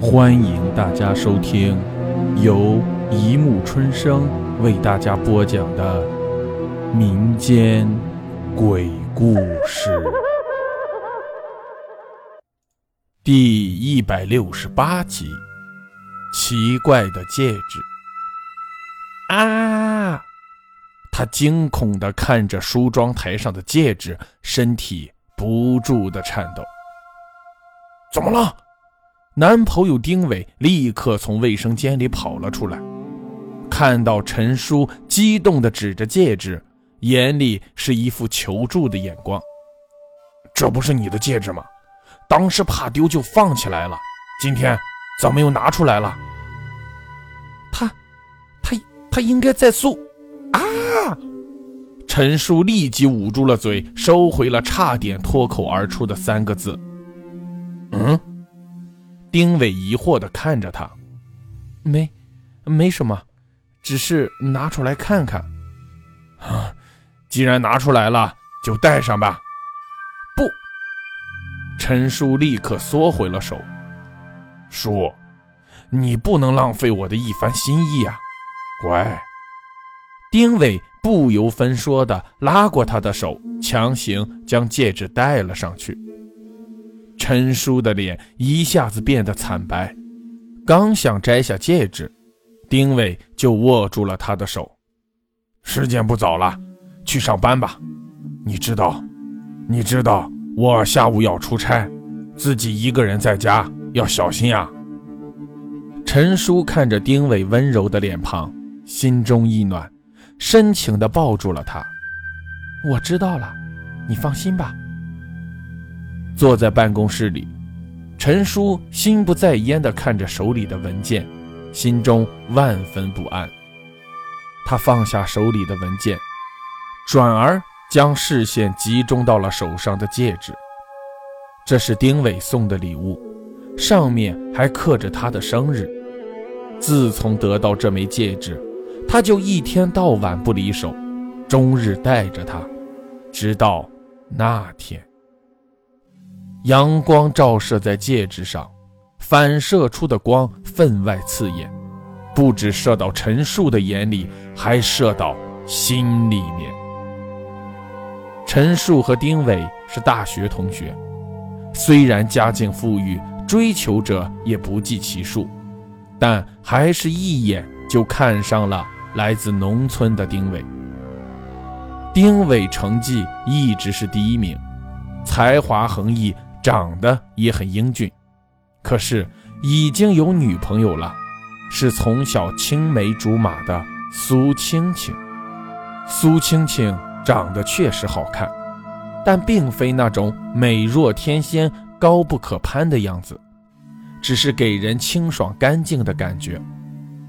欢迎大家收听由一木春生为大家播讲的民间鬼故事第一百六十八集：奇怪的戒指。啊！他惊恐地看着梳妆台上的戒指，身体不住地颤抖。怎么了？男朋友丁伟立刻从卫生间里跑了出来，看到陈叔激动地指着戒指，眼里是一副求助的眼光。这不是你的戒指吗？当时怕丢就放起来了，今天怎么又拿出来了？他，他，他应该在宿啊！陈叔立即捂住了嘴，收回了差点脱口而出的三个字。嗯。丁伟疑惑地看着他，没，没什么，只是拿出来看看。啊，既然拿出来了，就戴上吧。不，陈叔立刻缩回了手。叔，你不能浪费我的一番心意啊！乖。丁伟不由分说地拉过他的手，强行将戒指戴了上去。陈叔的脸一下子变得惨白，刚想摘下戒指，丁伟就握住了他的手。时间不早了，去上班吧。你知道，你知道我下午要出差，自己一个人在家要小心啊。陈叔看着丁伟温柔的脸庞，心中一暖，深情地抱住了他。我知道了，你放心吧。坐在办公室里，陈叔心不在焉地看着手里的文件，心中万分不安。他放下手里的文件，转而将视线集中到了手上的戒指。这是丁伟送的礼物，上面还刻着他的生日。自从得到这枚戒指，他就一天到晚不离手，终日带着它，直到那天。阳光照射在戒指上，反射出的光分外刺眼，不止射到陈树的眼里，还射到心里面。陈树和丁伟是大学同学，虽然家境富裕，追求者也不计其数，但还是一眼就看上了来自农村的丁伟。丁伟成绩一直是第一名，才华横溢。长得也很英俊，可是已经有女朋友了，是从小青梅竹马的苏青青。苏青青长得确实好看，但并非那种美若天仙、高不可攀的样子，只是给人清爽干净的感觉。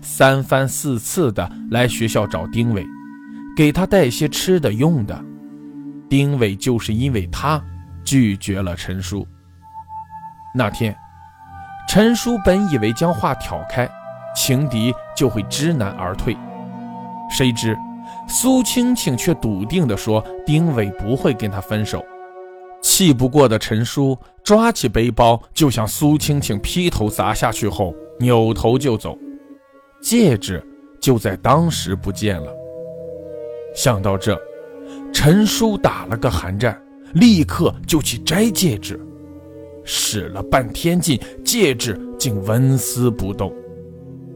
三番四次的来学校找丁伟，给他带些吃的用的。丁伟就是因为他。拒绝了陈叔。那天，陈叔本以为将话挑开，情敌就会知难而退，谁知苏青青却笃定地说：“丁伟不会跟他分手。”气不过的陈叔抓起背包就向苏青青劈头砸下去，后扭头就走，戒指就在当时不见了。想到这，陈叔打了个寒战。立刻就去摘戒指，使了半天劲，戒指竟纹丝不动。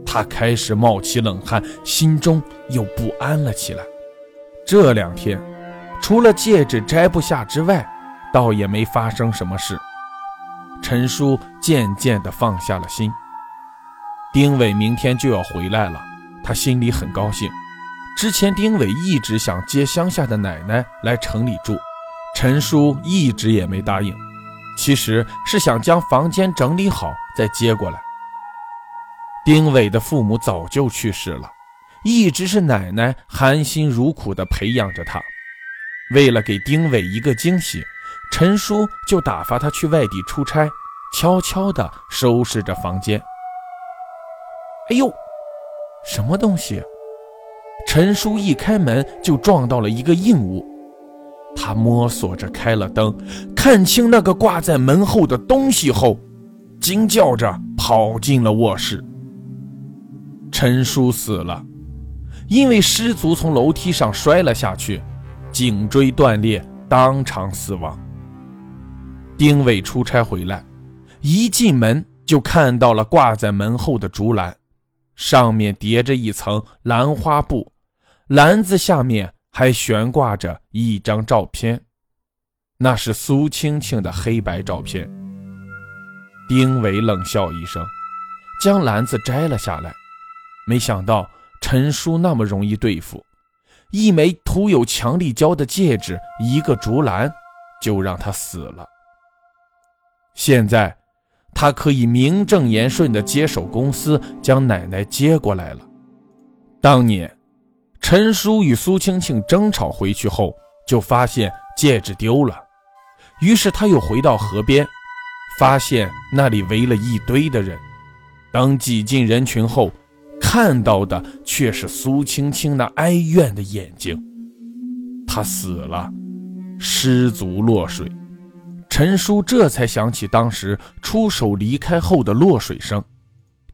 他开始冒起冷汗，心中又不安了起来。这两天，除了戒指摘不下之外，倒也没发生什么事。陈叔渐渐地放下了心。丁伟明天就要回来了，他心里很高兴。之前丁伟一直想接乡下的奶奶来城里住。陈叔一直也没答应，其实是想将房间整理好再接过来。丁伟的父母早就去世了，一直是奶奶含辛茹苦地培养着他。为了给丁伟一个惊喜，陈叔就打发他去外地出差，悄悄地收拾着房间。哎呦，什么东西？陈叔一开门就撞到了一个硬物。他摸索着开了灯，看清那个挂在门后的东西后，惊叫着跑进了卧室。陈叔死了，因为失足从楼梯上摔了下去，颈椎断裂，当场死亡。丁伟出差回来，一进门就看到了挂在门后的竹篮，上面叠着一层兰花布，篮子下面还悬挂着一张照片，那是苏青青的黑白照片。丁伟冷笑一声，将篮子摘了下来。没想到陈叔那么容易对付，一枚涂有强力胶的戒指，一个竹篮，就让他死了。现在，他可以名正言顺地接手公司，将奶奶接过来了。当年，陈叔与苏青青争吵回去后，就发现戒指丢了，于是他又回到河边。发现那里围了一堆的人，当挤进人群后，看到的却是苏青青那哀怨的眼睛。她死了，失足落水。陈叔这才想起当时出手离开后的落水声，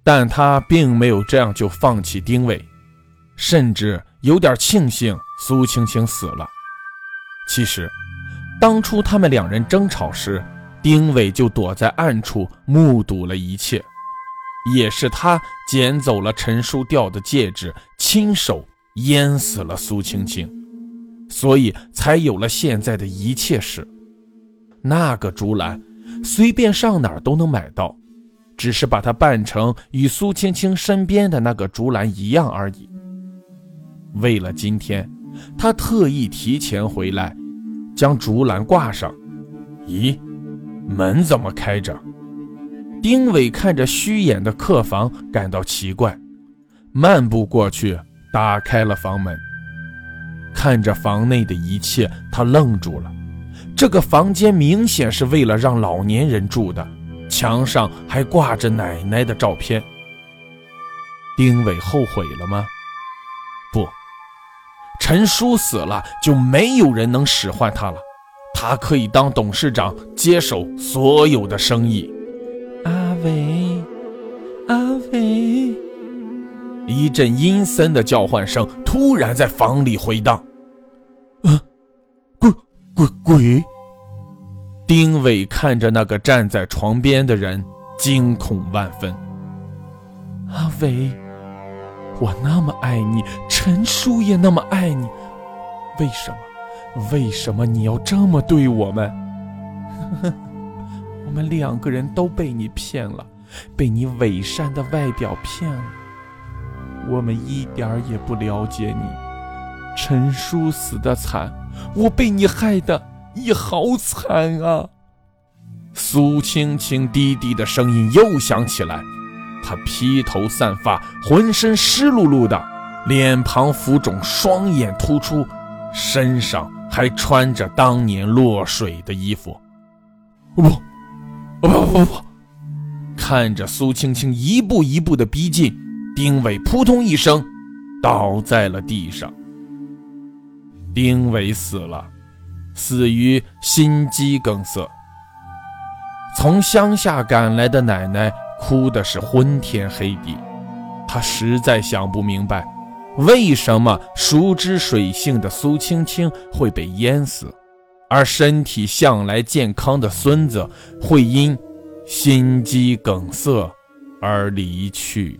但他并没有这样就放弃丁伟，甚至有点庆幸苏青青死了。其实，当初他们两人争吵时。丁伟就躲在暗处目睹了一切，也是他捡走了陈叔掉的戒指，亲手淹死了苏青青，所以才有了现在的一切事。那个竹篮，随便上哪儿都能买到，只是把它扮成与苏青青身边的那个竹篮一样而已。为了今天，他特意提前回来，将竹篮挂上。咦？门怎么开着？丁伟看着虚掩的客房，感到奇怪，漫步过去，打开了房门。看着房内的一切，他愣住了。这个房间明显是为了让老年人住的，墙上还挂着奶奶的照片。丁伟后悔了吗？不，陈叔死了，就没有人能使唤他了。他可以当董事长，接手所有的生意。阿伟，阿伟，一阵阴森的叫唤声突然在房里回荡。啊，鬼鬼鬼！丁伟看着那个站在床边的人，惊恐万分。阿伟，我那么爱你，陈叔也那么爱你，为什么？为什么你要这么对我们？我们两个人都被你骗了，被你伪善的外表骗了。我们一点也不了解你。陈叔死的惨，我被你害的也好惨啊！苏青青低低的声音又响起来，他披头散发，浑身湿漉漉的，脸庞浮肿，双眼突出，身上。还穿着当年落水的衣服，不，不不不不！看着苏青青一步一步的逼近，丁伟扑通一声倒在了地上。丁伟死了，死于心肌梗塞。从乡下赶来的奶奶哭的是昏天黑地，他实在想不明白。为什么熟知水性的苏青青会被淹死，而身体向来健康的孙子会因心肌梗塞而离去？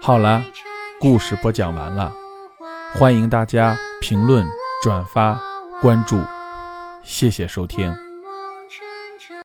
好了，故事播讲完了，欢迎大家评论、转发、关注，谢谢收听。